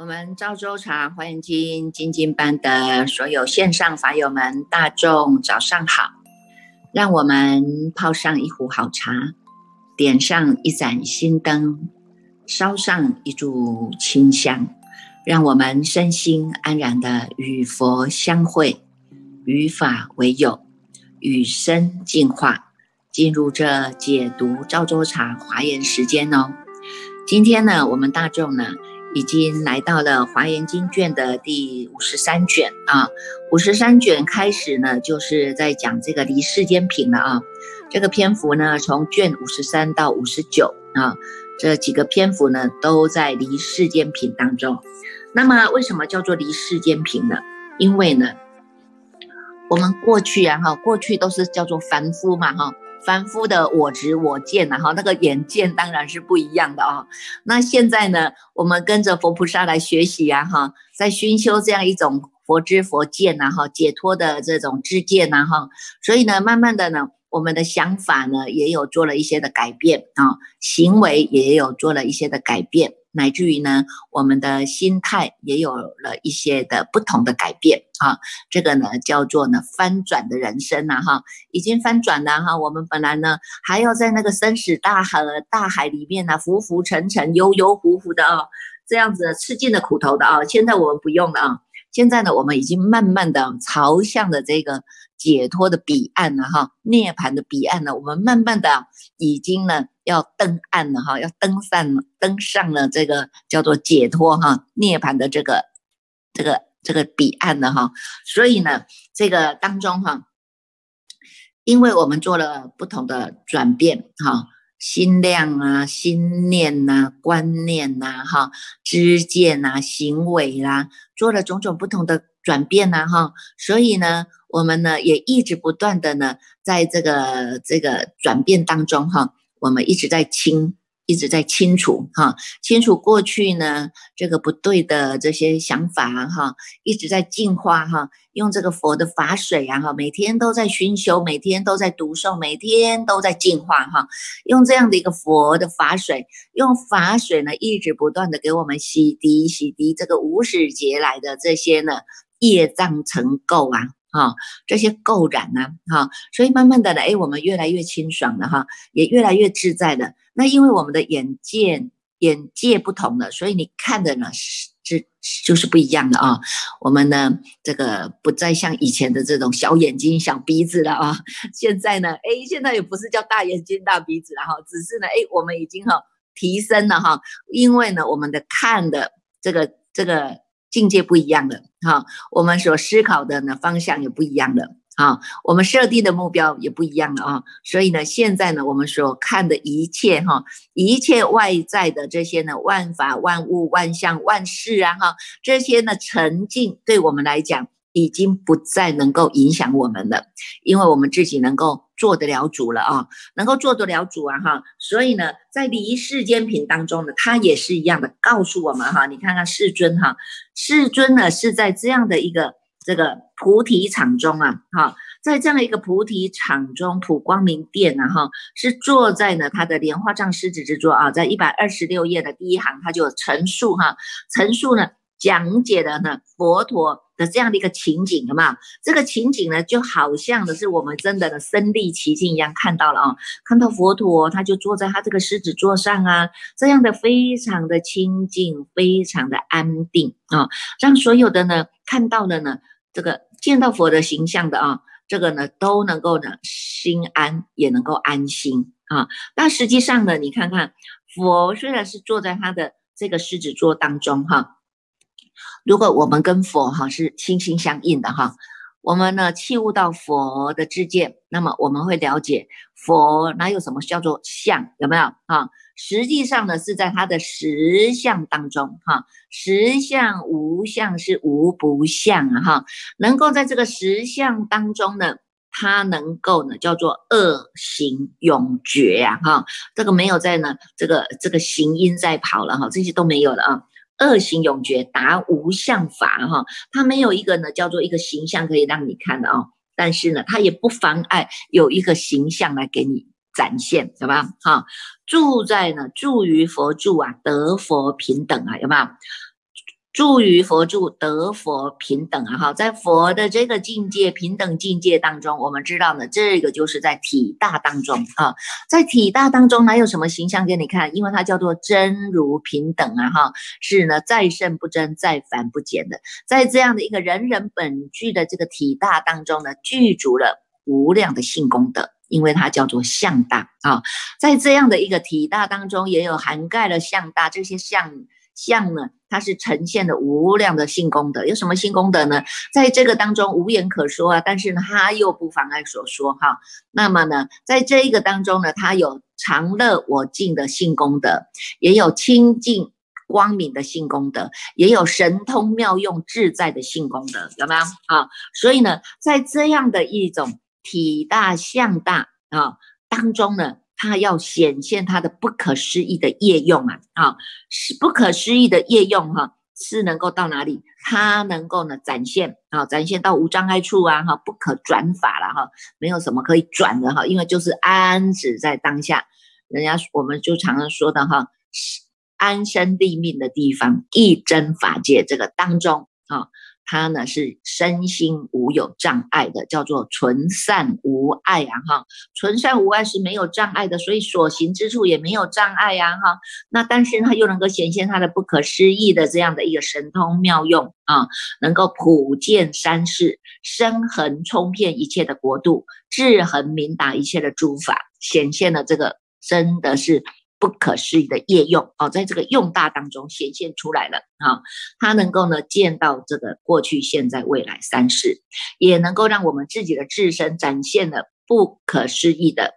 我们赵州茶欢迎金精进班的所有线上法友们，大众早上好！让我们泡上一壶好茶，点上一盏心灯，烧上一炷清香，让我们身心安然的与佛相会，与法为友，与生进化，进入这解读赵州茶华严时间哦。今天呢，我们大众呢。已经来到了《华严经》卷的第五十三卷啊，五十三卷开始呢，就是在讲这个离世间品了啊。这个篇幅呢，从卷五十三到五十九啊，这几个篇幅呢，都在离世间品当中。那么，为什么叫做离世间品呢？因为呢，我们过去啊，哈，过去都是叫做凡夫嘛，哈。凡夫的我执我见呐，哈，那个眼见当然是不一样的啊。那现在呢，我们跟着佛菩萨来学习呀，哈，在熏修这样一种佛知佛见呐，哈，解脱的这种知见呐，哈，所以呢，慢慢的呢，我们的想法呢也有做了一些的改变啊，行为也有做了一些的改变。乃至于呢，我们的心态也有了一些的不同的改变啊，这个呢叫做呢翻转的人生呐哈，已经翻转了哈。我们本来呢还要在那个生死大河大海里面呢浮浮沉沉、悠悠浮浮的啊，这样子吃尽了苦头的啊。现在我们不用了啊，现在呢我们已经慢慢的朝向的这个。解脱的彼岸了哈，涅槃的彼岸呢，我们慢慢的已经呢要登岸了哈，要登上登上了这个叫做解脱哈涅槃的这个这个这个彼岸了哈，所以呢这个当中哈，因为我们做了不同的转变哈，心量啊、心念呐、观念呐、哈、知见呐、行为啦，做了种种不同的转变呐哈，所以呢。我们呢也一直不断的呢，在这个这个转变当中哈，我们一直在清，一直在清除哈，清除过去呢这个不对的这些想法哈，一直在净化哈，用这个佛的法水啊哈，每天都在熏修，每天都在读诵，每天都在净化哈，用这样的一个佛的法水，用法水呢一直不断的给我们洗涤洗涤这个无始劫来的这些呢业障尘垢啊。哈，这些垢染呢，哈，所以慢慢的呢，哎，我们越来越清爽了哈，也越来越自在的。那因为我们的眼界眼界不同了，所以你看的呢是是就是不一样的啊。我们呢，这个不再像以前的这种小眼睛小鼻子了啊。现在呢，哎，现在也不是叫大眼睛大鼻子了哈，只是呢，哎，我们已经哈提升了哈，因为呢，我们的看的这个这个。境界不一样了，哈，我们所思考的呢方向也不一样了，啊，我们设定的目标也不一样了啊，所以呢，现在呢，我们所看的一切哈，一切外在的这些呢，万法万物万象万事啊，哈，这些呢沉静，对我们来讲。已经不再能够影响我们了，因为我们自己能够做得了主了啊，能够做得了主啊哈，所以呢，在离世间品当中呢，他也是一样的告诉我们哈，你看看世尊哈，世尊呢是在这样的一个这个菩提场中啊哈，在这样一个菩提场中，普光明殿啊哈，是坐在呢他的莲花藏狮子之座啊，在一百二十六页的第一行，他就陈述哈，陈述呢讲解的呢佛陀。的这样的一个情景，有没有？这个情景呢，就好像的是我们真的的身历其境一样看到了啊，看到佛陀，他就坐在他这个狮子座上啊，这样的非常的清净，非常的安定啊，让所有的呢看到了呢，这个见到佛的形象的啊，这个呢都能够呢心安，也能够安心啊。但实际上呢，你看看佛虽然是坐在他的这个狮子座当中哈。如果我们跟佛哈是心心相印的哈，我们呢器悟到佛的知见，那么我们会了解佛哪有什么叫做相，有没有啊？实际上呢是在他的实相当中哈，实相无相是无不相啊哈，能够在这个实相当中呢，他能够呢叫做恶行永绝呀哈，这个没有在呢这个这个行因在跑了哈，这些都没有了啊。恶行永绝，达无相法哈。它没有一个呢叫做一个形象可以让你看的哦，但是呢，它也不妨碍有一个形象来给你展现，好吧？哈，住在呢，住于佛住啊，得佛平等啊，有没有？住于佛住，得佛平等啊！哈，在佛的这个境界平等境界当中，我们知道呢，这个就是在体大当中啊，在体大当中哪有什么形象给你看？因为它叫做真如平等啊！哈，是呢，再胜不增，再凡不减的，在这样的一个人人本具的这个体大当中呢，具足了无量的性功德，因为它叫做相大啊，在这样的一个体大当中，也有涵盖了相大这些相。相呢，它是呈现的无量的性功德，有什么性功德呢？在这个当中无言可说啊，但是呢，它又不妨碍所说哈。那么呢，在这一个当中呢，它有常乐我净的性功德，也有清净光明的性功德，也有神通妙用自在的性功德，有没有啊？所以呢，在这样的一种体大相大啊当中呢。它要显现它的不可思议的业用啊，啊，是不可思议的业用哈，是能够到哪里？它能够呢展现啊，展现到无障碍处啊，哈，不可转法了哈，没有什么可以转的哈，因为就是安止在当下，人家我们就常常说的哈，安身立命的地方，一真法界这个当中啊。它呢是身心无有障碍的，叫做纯善无碍啊哈，纯善无碍是没有障碍的，所以所行之处也没有障碍呀哈。那但是它又能够显现它的不可思议的这样的一个神通妙用啊，能够普见三世，生恒冲遍一切的国度，智恒明达一切的诸法，显现了这个真的是。不可思议的业用哦，在这个用大当中显现出来了啊，它能够呢见到这个过去、现在、未来三世，也能够让我们自己的自身展现了不可思议的，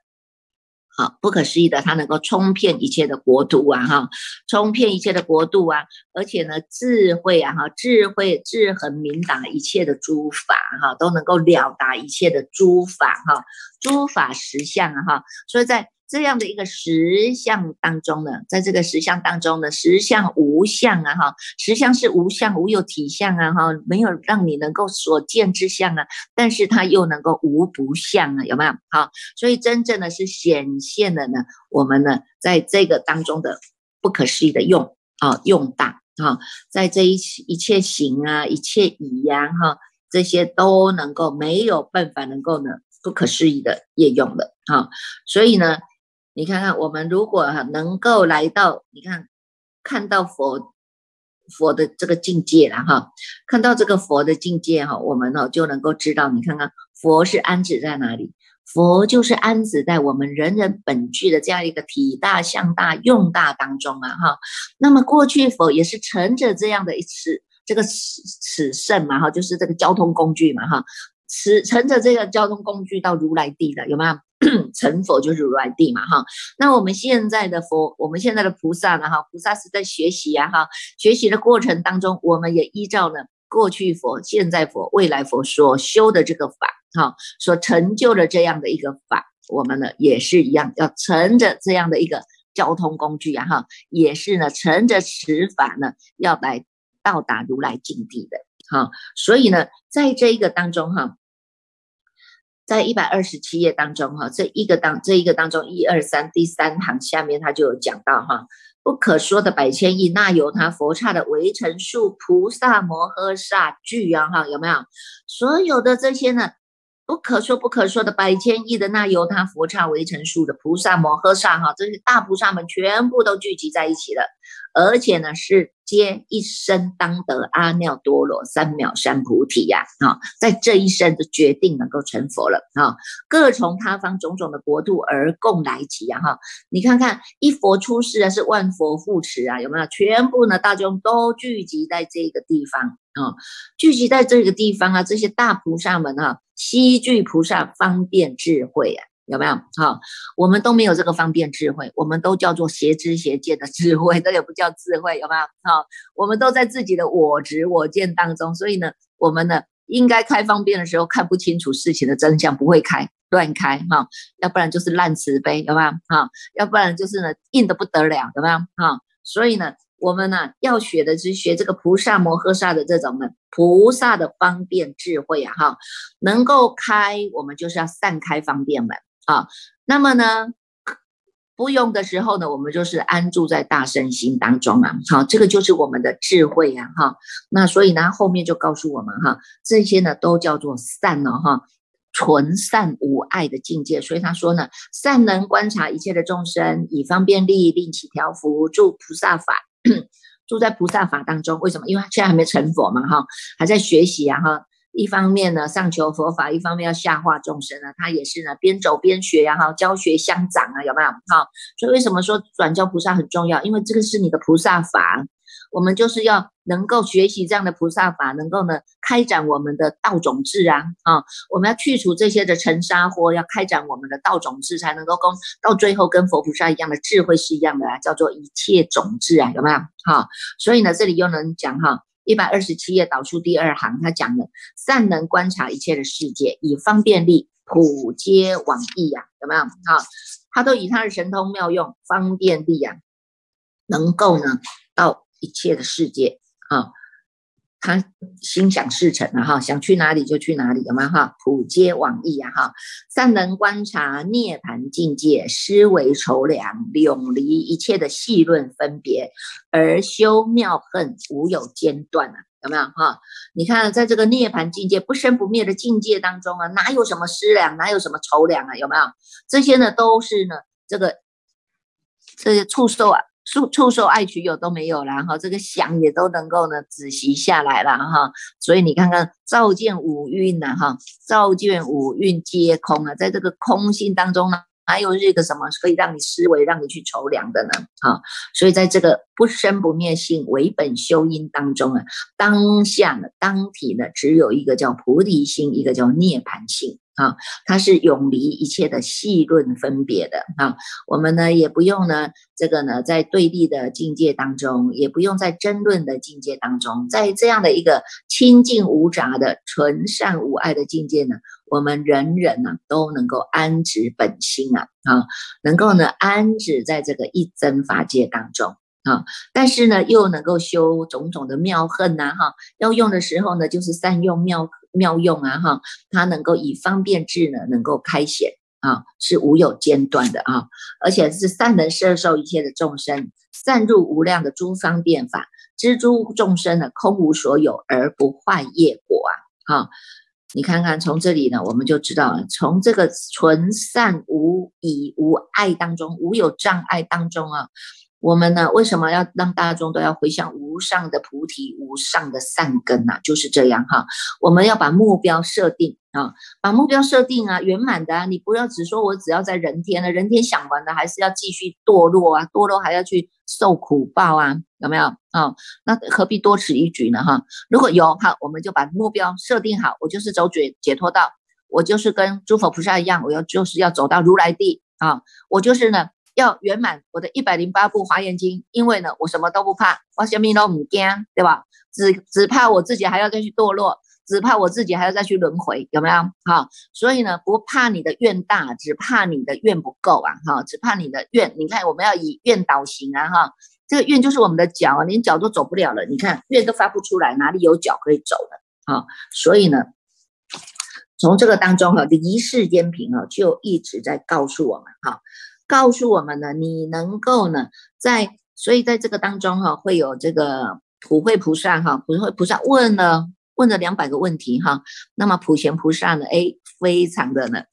好，不可思议的，它能够冲遍一切的国度啊哈，冲遍一切的国度啊，而且呢智慧啊哈，智慧智恒明达一切的诸法哈，都能够了达一切的诸法哈，诸法实相啊哈，所以在。这样的一个实相当中呢，在这个实相当中呢，实相无相啊，哈，实相是无相，无有体相啊，哈，没有让你能够所见之相啊，但是它又能够无不相啊，有没有？好，所以真正的是显现的呢，我们呢，在这个当中的不可思议的用啊，用大啊，在这一一切行啊，一切已呀，哈，这些都能够没有办法能够呢，不可思议的业用的啊，所以呢。你看看，我们如果哈能够来到，你看看到佛佛的这个境界了哈，看到这个佛的境界哈，我们呢就能够知道，你看看佛是安止在哪里？佛就是安止在我们人人本具的这样一个体大、相大、用大当中啊哈。那么过去佛也是乘着这样的一次这个此此圣嘛哈，就是这个交通工具嘛哈，此乘着这个交通工具到如来地的有没有？成佛就是如来地嘛，哈。那我们现在的佛，我们现在的菩萨呢，哈，菩萨是在学习呀，哈。学习的过程当中，我们也依照呢过去佛、现在佛、未来佛所修的这个法，哈，所成就的这样的一个法，我们呢也是一样，要乘着这样的一个交通工具啊，哈，也是呢乘着此法呢，要来到达如来境地的，哈。所以呢，在这一个当中，哈。在一百二十七页当中，哈，这一个当这一个当中，一二三第三行下面，他就有讲到，哈，不可说的百千亿，那由他佛刹的围城数菩萨摩诃萨具啊，哈，有没有？所有的这些呢，不可说不可说的百千亿的那由他佛刹围城数的菩萨摩诃萨，哈，这些大菩萨们全部都聚集在一起了。而且呢，是皆一生当得阿耨多罗三藐三菩提呀！啊，在这一生就决定能够成佛了啊！各从他方种种的国度而共来集呀！哈，你看看一佛出世啊，是万佛护持啊，有没有？全部呢，大众都聚集在这个地方啊，聚集在这个地方啊，这些大菩萨们啊，悉具菩萨方便智慧啊。有没有？好，我们都没有这个方便智慧，我们都叫做邪知邪见的智慧，这也不叫智慧，有没有？好，我们都在自己的我执我见当中，所以呢，我们呢应该开方便的时候看不清楚事情的真相，不会开乱开哈，要不然就是烂慈悲，有没有？哈，要不然就是呢硬的不得了，有没有？哈，所以呢，我们呢要学的是学这个菩萨摩诃萨的这种呢菩萨的方便智慧啊哈，能够开我们就是要散开方便门啊。那么呢不用的时候呢，我们就是安住在大圣心当中啊。好，这个就是我们的智慧呀哈。那所以呢后面就告诉我们哈，这些呢都叫做善了哈。纯善无爱的境界，所以他说呢，善能观察一切的众生，以方便利，令其调伏，助菩萨法，住在菩萨法当中。为什么？因为他现在还没成佛嘛，哈，还在学习啊，哈。一方面呢，上求佛法；一方面要下化众生呢，他也是呢，边走边学然后，教学相长啊，有没有？哈，所以为什么说转教菩萨很重要？因为这个是你的菩萨法。我们就是要能够学习这样的菩萨法，能够呢开展我们的道种智啊啊！我们要去除这些的尘沙或要开展我们的道种智，才能够跟到最后跟佛菩萨一样的智慧是一样的啊，叫做一切种智啊，有没有？哈，所以呢，这里又能讲哈，一百二十七页导数第二行，他讲的善能观察一切的世界，以方便力普皆往义呀，有没有？哈，他都以他的神通妙用方便力啊，能够呢到。一切的世界啊，他心想事成了哈，想去哪里就去哪里，有吗哈？普皆往矣啊哈！善能观察涅盘境界，思维筹量，永离一切的细论分别，而修妙恨，无有间断啊，有没有哈？你看，在这个涅盘境界不生不灭的境界当中啊，哪有什么思量，哪有什么筹量啊？有没有？这些呢，都是呢，这个这些触受啊。触触受爱取有都没有了哈，这个想也都能够呢止息下来了哈，所以你看看照见五蕴呐哈，照见五蕴皆空啊，在这个空性当中呢，还有这个什么可以让你思维、让你去筹量的呢？哈，所以在这个不生不灭性为本修因当中啊，当下呢当体呢只有一个叫菩提心，一个叫涅盘性。啊，它是永离一切的细论分别的啊，我们呢也不用呢这个呢在对立的境界当中，也不用在争论的境界当中，在这样的一个清净无杂的纯善无爱的境界呢，我们人人呢都能够安止本心啊啊，能够呢安止在这个一真法界当中。啊，但是呢，又能够修种种的妙恨呐，哈，要用的时候呢，就是善用妙妙用啊，哈，它能够以方便智呢，能够开显啊，是无有间断的啊，而且是善能摄受一切的众生，散入无量的诸方便法，知诸众生呢，空无所有而不坏业果啊，哈，你看看从这里呢，我们就知道了，从这个纯善无以无爱当中，无有障碍当中啊。我们呢，为什么要让大众都要回向无上的菩提、无上的善根呢？就是这样哈。我们要把目标设定啊，把目标设定啊，圆满的啊。你不要只说我只要在人天了，人天想完了，还是要继续堕落啊，堕落还要去受苦报啊，有没有啊？那何必多此一举呢？哈，如果有哈，我们就把目标设定好，我就是走解解脱道，我就是跟诸佛菩萨一样，我要就是要走到如来地啊，我就是呢。要圆满我的一百零八部华严经，因为呢，我什么都不怕，我什么都唔惊，对吧？只只怕我自己还要再去堕落，只怕我自己还要再去轮回，有没有？哈，所以呢，不怕你的愿大，只怕你的愿不够啊！哈，只怕你的愿，你看我们要以愿导行啊！哈，这个愿就是我们的脚啊，连脚都走不了了，你看愿都发不出来，哪里有脚可以走的？啊，所以呢，从这个当中哈，离世间品啊，就一直在告诉我们哈。告诉我们呢，你能够呢，在所以在这个当中哈，会有这个普慧菩萨哈，普慧菩萨问了问了两百个问题哈，那么普贤菩萨呢，哎，非常的呢，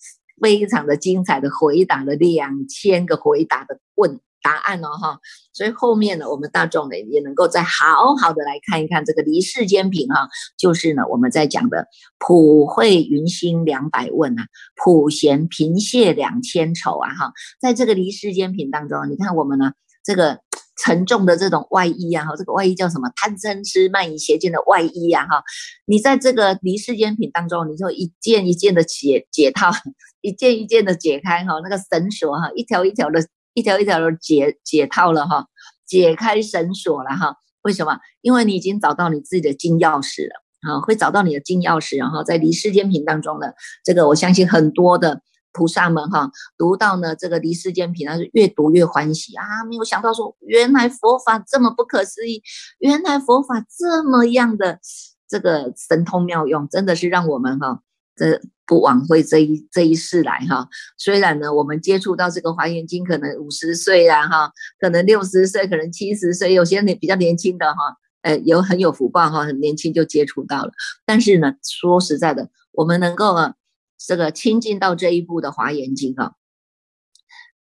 非常的精彩的回答了两千个回答的问。答案哦哈，所以后面呢，我们大众呢也能够再好好的来看一看这个离世间品哈，就是呢我们在讲的普惠云心两百问啊，普贤平泻两千愁啊哈，在这个离世间品当中，你看我们呢这个沉重的这种外衣啊哈，这个外衣叫什么？贪嗔痴慢疑邪见的外衣啊哈，你在这个离世间品当中，你就一件一件的解解套，一件一件的解开哈，那个绳索哈，一条一条的。一条一条的解解套了哈，解开绳索了哈。为什么？因为你已经找到你自己的金钥匙了啊，会找到你的金钥匙。然后在离世间品当中呢，这个我相信很多的菩萨们哈，读到呢这个离世间品，他是越读越欢喜啊！没有想到说，原来佛法这么不可思议，原来佛法这么样的这个神通妙用，真的是让我们哈，这不枉费这一这一世来哈。虽然呢，我们接触到这个华严经，可能五十岁啊哈，可能六十岁，可能七十岁，有些年比较年轻的哈，呃，有很有福报哈，很年轻就接触到了。但是呢，说实在的，我们能够啊。这个亲近到这一步的华严经啊。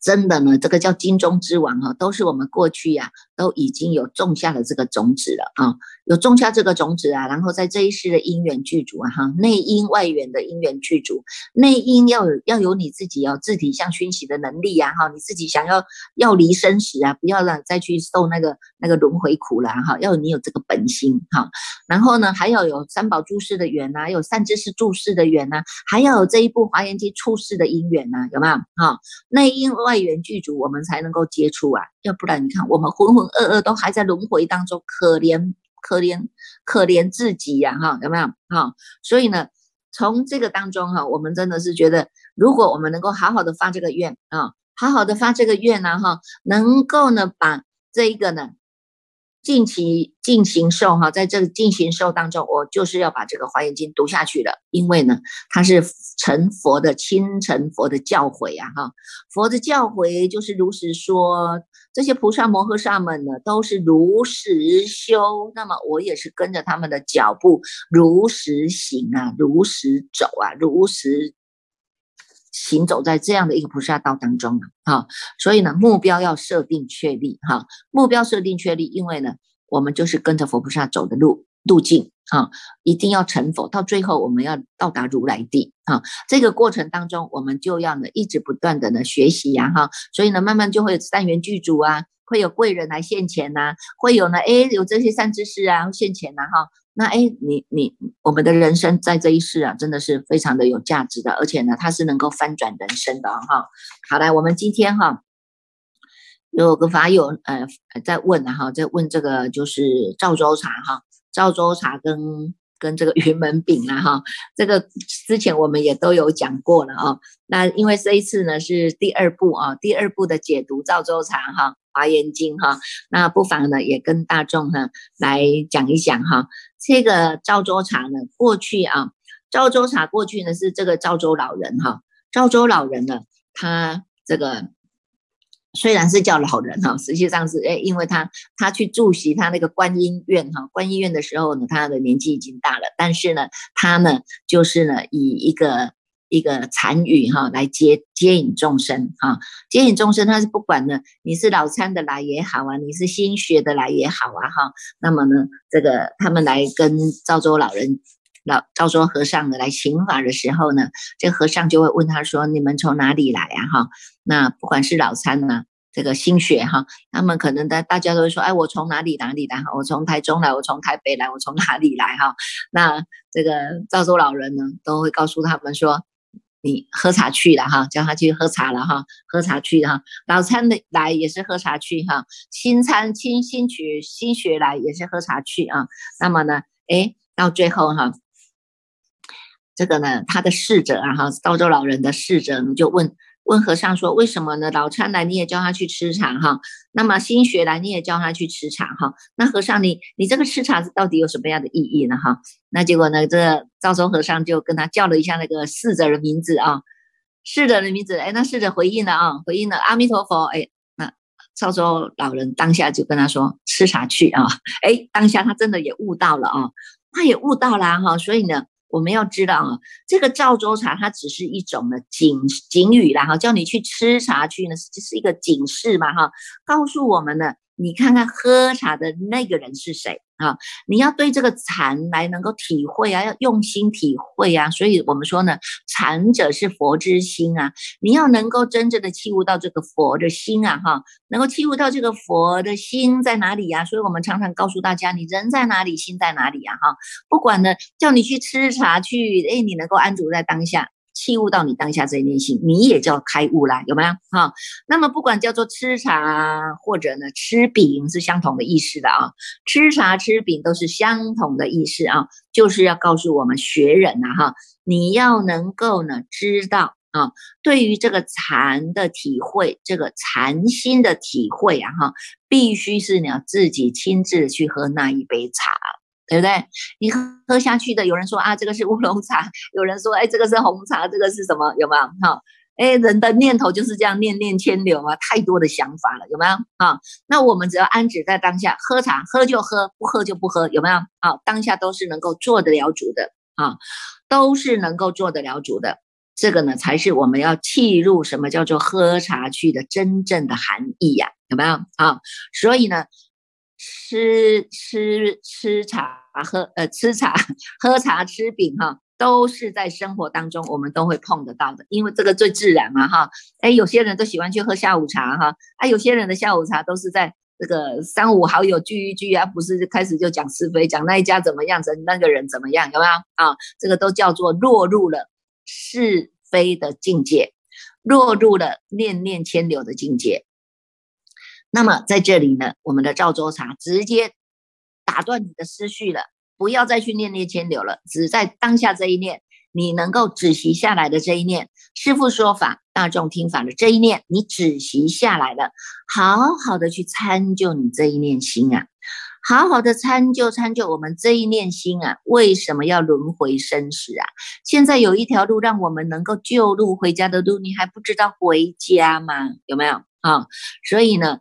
真的呢，这个叫金中之王哈，都是我们过去呀都已经有种下了这个种子了啊，有种下这个种子啊，然后在这一世的因缘具足啊哈，内因外缘的因缘具足，内因要有要有你自己要自体相熏习的能力呀哈，你自己想要要离生死啊，不要让再去受那个那个轮回苦了哈，要你有这个本心哈，然后呢还要有三宝注释的缘呐，有善知识注释的缘呐，还要有这一部华严经处世的因缘呐，有没有哈？内因。外缘具足，我们才能够接触啊，要不然你看我们浑浑噩噩都还在轮回当中，可怜可怜可怜自己呀，哈，有没有哈？所以呢，从这个当中哈，我们真的是觉得，如果我们能够好好的发这个愿啊，好好的发这个愿呢，哈，能够呢把这一个呢。近期进行受哈，在这个进行受当中，我就是要把这个华严经读下去的，因为呢，它是成佛的亲成佛的教诲呀哈，佛的教诲就是如实说，这些菩萨摩诃萨们呢都是如实修，那么我也是跟着他们的脚步如实行啊，如实走啊，如实。行走在这样的一个菩萨道当中哈，所以呢，目标要设定确立哈，目标设定确立，因为呢，我们就是跟着佛菩萨走的路路径啊，一定要成佛，到最后我们要到达如来地啊，这个过程当中，我们就要呢一直不断的呢学习呀哈，所以呢，慢慢就会有善缘具足啊，会有贵人来现前呐，会有呢，哎，有这些善知识啊现前呐哈。那哎，你你我们的人生在这一世啊，真的是非常的有价值的，而且呢，它是能够翻转人生的哈。好来，我们今天哈有个法友呃在问哈，在问这个就是赵州茶哈，赵州茶跟跟这个云门饼啊哈，这个之前我们也都有讲过了啊。那因为这一次呢是第二部啊，第二部的解读赵州茶哈。华严经哈，那不妨呢也跟大众呢来讲一讲哈。这个赵州茶呢，过去啊，赵州茶过去呢是这个赵州老人哈。赵州老人呢，他这个虽然是叫老人哈，实际上是哎，因为他他去住席他那个观音院哈，观音院的时候呢，他的年纪已经大了，但是呢，他呢就是呢以一个。一个禅语哈，来接接引众生哈，接引众生，他是不管呢，你是老参的来也好啊，你是新学的来也好啊哈，那么呢，这个他们来跟赵州老人、老赵州和尚呢来请法的时候呢，这和尚就会问他说：“你们从哪里来啊？”哈，那不管是老参呢，这个新学哈，他们可能大大家都会说：“哎，我从哪里哪里来？我从台中来，我从台北来，我从哪里来？哈，那这个赵州老人呢，都会告诉他们说。你喝茶去了哈，叫他去喝茶了哈，喝茶去哈。老参的来也是喝茶去哈，新参新新学新学来也是喝茶去啊。那么呢，哎，到最后哈，这个呢，他的侍者啊哈，道州老人的侍者你就问。问和尚说：“为什么呢？老参来你也叫他去吃茶哈，那么新学来你也叫他去吃茶哈。那和尚你你这个吃茶是到底有什么样的意义呢哈？那结果呢，这赵州和尚就跟他叫了一下那个侍者的名字啊，侍者的名字，哎，那侍者回应了啊，回应了阿弥陀佛，哎，那赵州老人当下就跟他说吃茶去啊，哎，当下他真的也悟到了啊，他也悟到了哈，所以呢。”我们要知道啊，这个赵州茶它只是一种的警警语啦哈，叫你去吃茶去呢，这是一个警示嘛哈，告诉我们呢，你看看喝茶的那个人是谁。啊，你要对这个禅来能够体会啊，要用心体会啊，所以我们说呢，禅者是佛之心啊，你要能够真正的契悟到这个佛的心啊，哈，能够契悟到这个佛的心在哪里呀？所以我们常常告诉大家，你人在哪里，心在哪里呀？哈，不管呢，叫你去吃茶去，哎，你能够安住在当下。器悟到你当下这一念心，你也叫开悟啦，有没有？哈，那么不管叫做吃茶或者呢吃饼，是相同的意思的啊。吃茶吃饼都是相同的意思啊，就是要告诉我们学人呐，哈，你要能够呢知道啊，对于这个禅的体会，这个禅心的体会啊，哈，必须是你要自己亲自去喝那一杯茶，对不对？你喝下去的，有人说啊，这个是乌龙茶，有人说，哎，这个是红茶，这个是什么？有没有？哈，哎，人的念头就是这样，念念牵流啊，太多的想法了，有没有？啊，那我们只要安止在当下，喝茶，喝就喝，不喝就不喝，有没有？啊，当下都是能够做得了主的啊，都是能够做得了主的。这个呢，才是我们要契入什么叫做喝茶去的真正的含义呀？有没有啊？所以呢，吃吃吃茶喝呃吃茶喝茶吃饼哈，都是在生活当中我们都会碰得到的，因为这个最自然嘛哈。哎，有些人都喜欢去喝下午茶哈，啊，有些人的下午茶都是在这个三五好友聚一聚啊，不是开始就讲是非，讲那一家怎么样，怎那个人怎么样，有没有啊？这个都叫做落入了。是非的境界，落入了念念牵流的境界。那么在这里呢，我们的赵州茶直接打断你的思绪了，不要再去念念牵流了，只在当下这一念，你能够止息下来的这一念，师父说法，大众听法的这一念，你止息下来了，好好的去参就你这一念心啊。好好的参究参究我们这一念心啊，为什么要轮回生死啊？现在有一条路让我们能够救路回家的路，你还不知道回家吗？有没有啊？所以呢，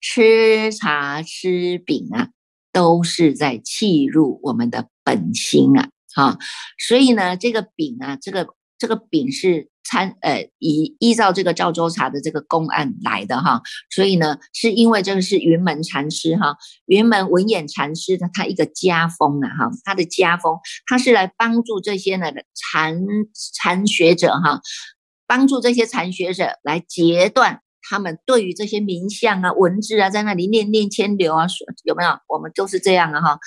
吃茶吃饼啊，都是在契入我们的本心啊，啊，所以呢，这个饼啊，这个这个饼是。参呃，依依照这个赵州茶的这个公案来的哈，所以呢，是因为这个是云门禅师哈，云门文眼禅师的他一个家风啊哈，他的家风，他是来帮助这些呢禅禅学者哈，帮助这些禅学者来截断他们对于这些名相啊文字啊，在那里念念牵流啊，有没有？我们都是这样的哈。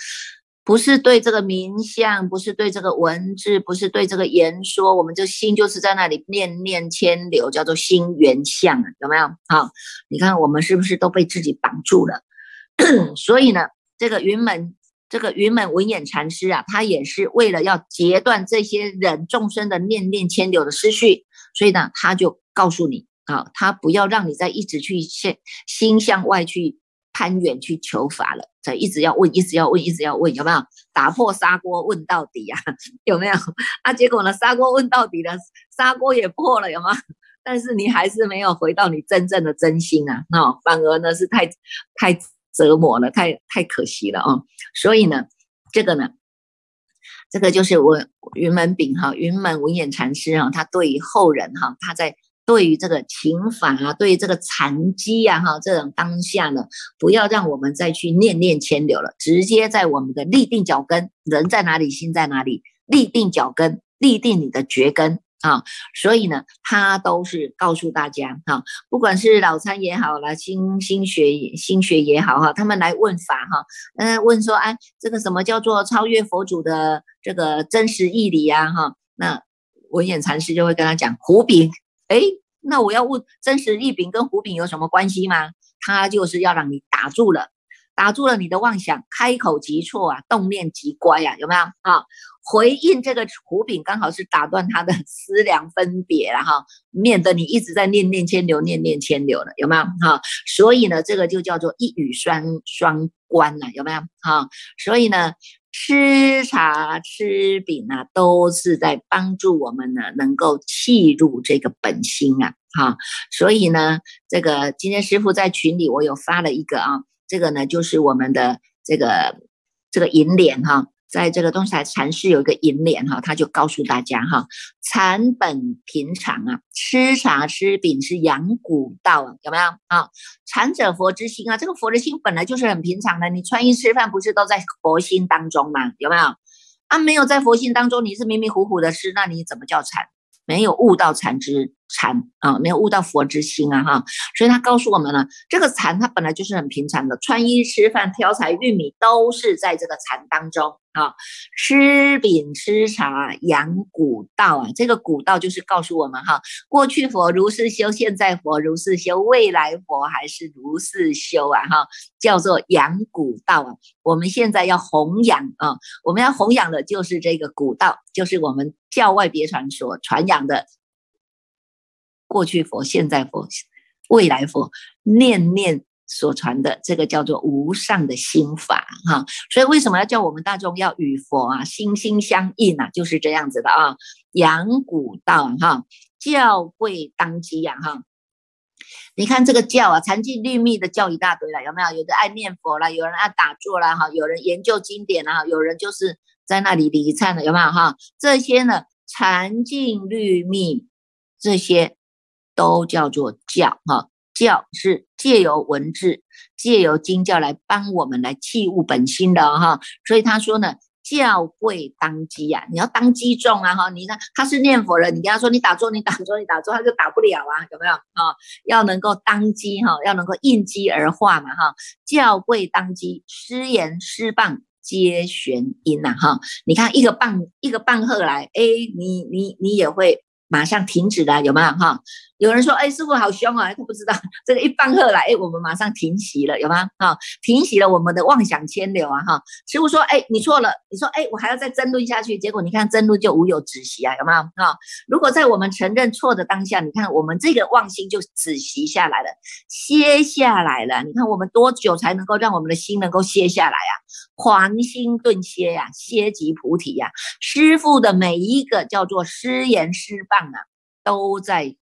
不是对这个名相，不是对这个文字，不是对这个言说，我们这心就是在那里念念牵流，叫做心缘相啊，有没有？好，你看我们是不是都被自己绑住了？所以呢，这个云门，这个云门文眼禅师啊，他也是为了要截断这些人众生的念念牵流的思绪，所以呢，他就告诉你啊，他不要让你再一直去向心向外去。攀援去求法了，这一直要问，一直要问，一直要问，有没有打破砂锅问到底呀？有没有？啊，结果呢，砂锅问到底了，砂锅也破了，有吗？但是你还是没有回到你真正的真心啊，那反而呢是太太折磨了，太太可惜了啊。所以呢，这个呢，这个就是我云门炳哈，云门文眼禅师啊，他对于后人哈，他在。对于这个情法啊，对于这个禅机呀，哈，这种当下呢，不要让我们再去念念牵流了，直接在我们的立定脚跟，人在哪里，心在哪里，立定脚跟，立定你的觉根啊。所以呢，他都是告诉大家哈，不管是老参也好了，新新学新学也好哈，他们来问法哈，嗯，问说，哎，这个什么叫做超越佛祖的这个真实义理呀？哈，那文眼禅师就会跟他讲，胡饼。哎，那我要问真实异饼跟胡饼有什么关系吗？他就是要让你打住了，打住了你的妄想，开口即错啊，动念即乖呀，有没有啊？回应这个胡饼刚好是打断他的 思量分别了哈，免得你一直在念念牵流，念念牵流了，有没有哈？所以呢，这个就叫做一语双双关了，有没有哈？所以呢。吃茶吃饼啊，都是在帮助我们呢，能够契入这个本心啊，哈。所以呢，这个今天师傅在群里我有发了一个啊，这个呢就是我们的这个这个银联哈。在这个东西禅师有一个引联哈，他就告诉大家哈，禅本平常啊，吃茶吃饼是养古道，有没有啊？禅者佛之心啊，这个佛的心本来就是很平常的，你穿衣吃饭不是都在佛心当中吗？有没有？啊，没有在佛心当中，你是迷迷糊糊的吃，那你怎么叫禅？没有悟到禅之禅啊，没有悟到佛之心啊哈，所以他告诉我们呢，这个禅它本来就是很平常的，穿衣吃饭挑柴玉米都是在这个禅当中啊，吃饼吃茶养古道啊，这个古道就是告诉我们哈，过去佛如是修，现在佛如是修，未来佛还是如是修啊哈，叫做养古道啊，我们现在要弘扬啊，我们要弘扬的就是这个古道，就是我们。教外别传所传扬的过去佛、现在佛、未来佛，念念所传的这个叫做无上的心法哈。所以为什么要叫我们大众要与佛啊心心相印啊？就是这样子的啊，扬古道哈，教贵当机呀哈。你看这个教啊，禅净律密的教一大堆了，有没有？有的爱念佛啦，有人爱打坐啦，哈，有人研究经典啦，有人就是在那里礼忏的，有没有？哈，这些呢，禅净律密这些都叫做教，哈，教是借由文字、借由经教来帮我们来器悟本心的，哈，所以他说呢。教贵当机呀，你要当机众啊哈！你看他是念佛人，你跟他说你打坐，你打坐，你打坐，他就打不了啊，有没有啊？要能够当机哈，要能够应机而化嘛哈！教贵当机，失言失棒皆玄音呐哈！你看一个棒一个棒喝来，哎，你你你也会马上停止的，有没有哈？有人说：“哎，师傅好凶啊！”他不知道这个一放鹤来，哎，我们马上停息了，有吗？哈，停息了我们的妄想牵流啊！哈，师傅说：“哎，你错了。”你说：“哎，我还要再争论下去。”结果你看争论就无有止息啊，有吗？哈，如果在我们承认错的当下，你看我们这个妄心就止息下来了，歇下来了。你看我们多久才能够让我们的心能够歇下来啊？狂心顿歇呀，歇即菩提呀。师傅的每一个叫做师言师棒啊，都在。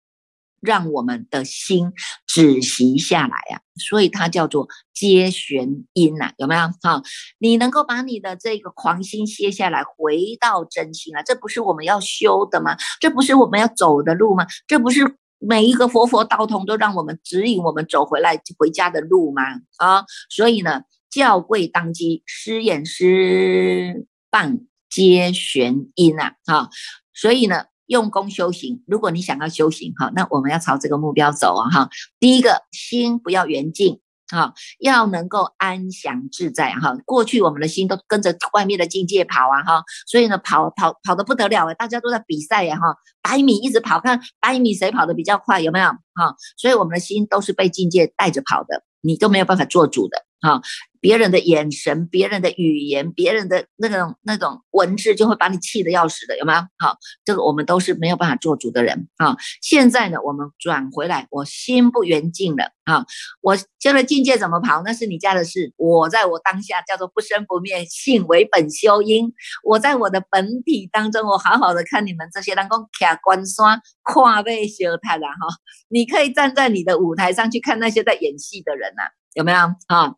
让我们的心止息下来呀，所以它叫做接玄音呐，有没有？哈，你能够把你的这个狂心歇下来，回到真心啊，这不是我们要修的吗？这不是我们要走的路吗？这不是每一个佛佛道童都让我们指引我们走回来回家的路吗？啊，所以呢，教贵当机，师言师伴接玄音呐，哈，所以呢。用功修行，如果你想要修行哈，那我们要朝这个目标走啊哈。第一个心不要圆净哈，要能够安详自在哈。过去我们的心都跟着外面的境界跑啊哈，所以呢跑跑跑得不得了哎，大家都在比赛呀哈，百米一直跑，看百米谁跑得比较快有没有哈？所以我们的心都是被境界带着跑的，你都没有办法做主的啊。别人的眼神、别人的语言、别人的那种那种文字，就会把你气得要死的，有没有？好，这个我们都是没有办法做主的人啊。现在呢，我们转回来，我心不圆净了啊。我现在境界怎么跑？那是你家的事。我在我当下叫做不生不灭，性为本修因。我在我的本体当中，我好好的看你们这些人工卡关山跨背修太了哈。你可以站在你的舞台上去看那些在演戏的人呐，有没有啊？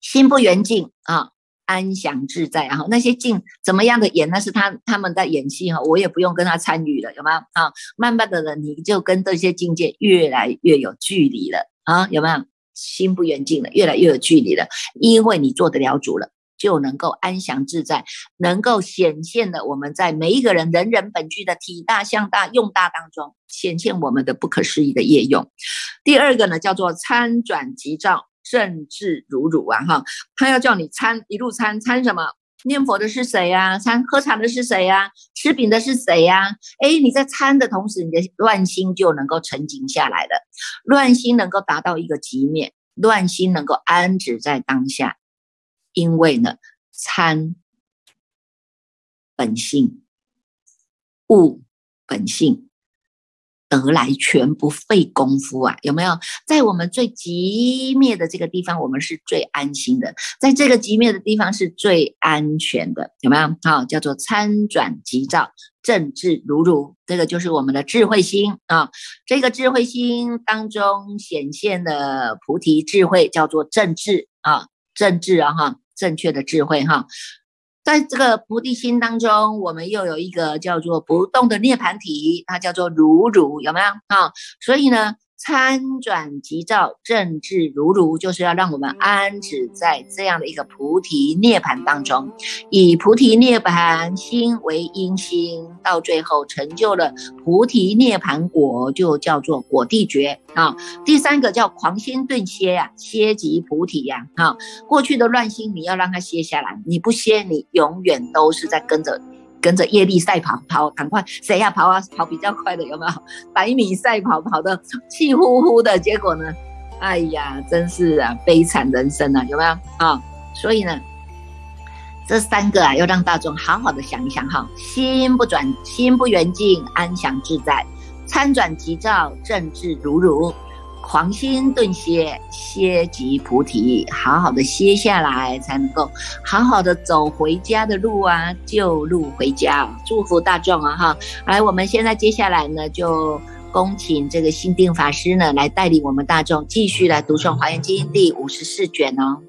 心不圆净啊，安详自在，然后那些境怎么样的演，那是他他们在演戏哈，我也不用跟他参与了，有没有啊？慢慢的呢，你就跟这些境界越来越有距离了啊，有没有？心不圆净了，越来越有距离了，因为你做得了主了，就能够安详自在，能够显现的我们在每一个人人人本具的体大向大用大当中，显现我们的不可思议的业用。第二个呢，叫做参转即照。政治如如啊哈，他要叫你参一路参参什么？念佛的是谁呀？参喝茶的是谁呀？吃饼的是谁呀？哎，你在参的同时，你的乱心就能够沉静下来了，乱心能够达到一个极面，乱心能够安止在当下，因为呢，参本性，悟本性。得来全不费功夫啊，有没有？在我们最极灭的这个地方，我们是最安心的；在这个极灭的地方是最安全的，有没有？好，叫做参转即照，正智如如，这个就是我们的智慧心啊。这个智慧心当中显现的菩提智慧，叫做正智啊，正智啊，哈，正确的智慧哈。在这个菩提心当中，我们又有一个叫做不动的涅盘体，它叫做如如，有没有啊？所以呢。参转即照，正智如如，就是要让我们安止在这样的一个菩提涅盘当中，以菩提涅盘心为因心，到最后成就了菩提涅盘果，就叫做果地觉啊。第三个叫狂心顿歇呀，歇即菩提呀。哈，过去的乱心你要让它歇下来，你不歇，你永远都是在跟着。跟着业力赛跑，跑赶快，谁呀跑啊？跑比较快的有没有？百米赛跑跑的气呼呼的，结果呢？哎呀，真是啊，悲惨人生啊，有没有啊？所以呢，这三个啊，要让大众好好的想一想哈，心不转，心不圆净，安详自在，参转急躁，政治如如。狂心顿歇，歇即菩提。好好的歇下来，才能够好好的走回家的路啊，旧路回家。祝福大众啊，哈！来，我们现在接下来呢，就恭请这个心定法师呢，来带领我们大众继续来读诵《华严经》第五十四卷哦。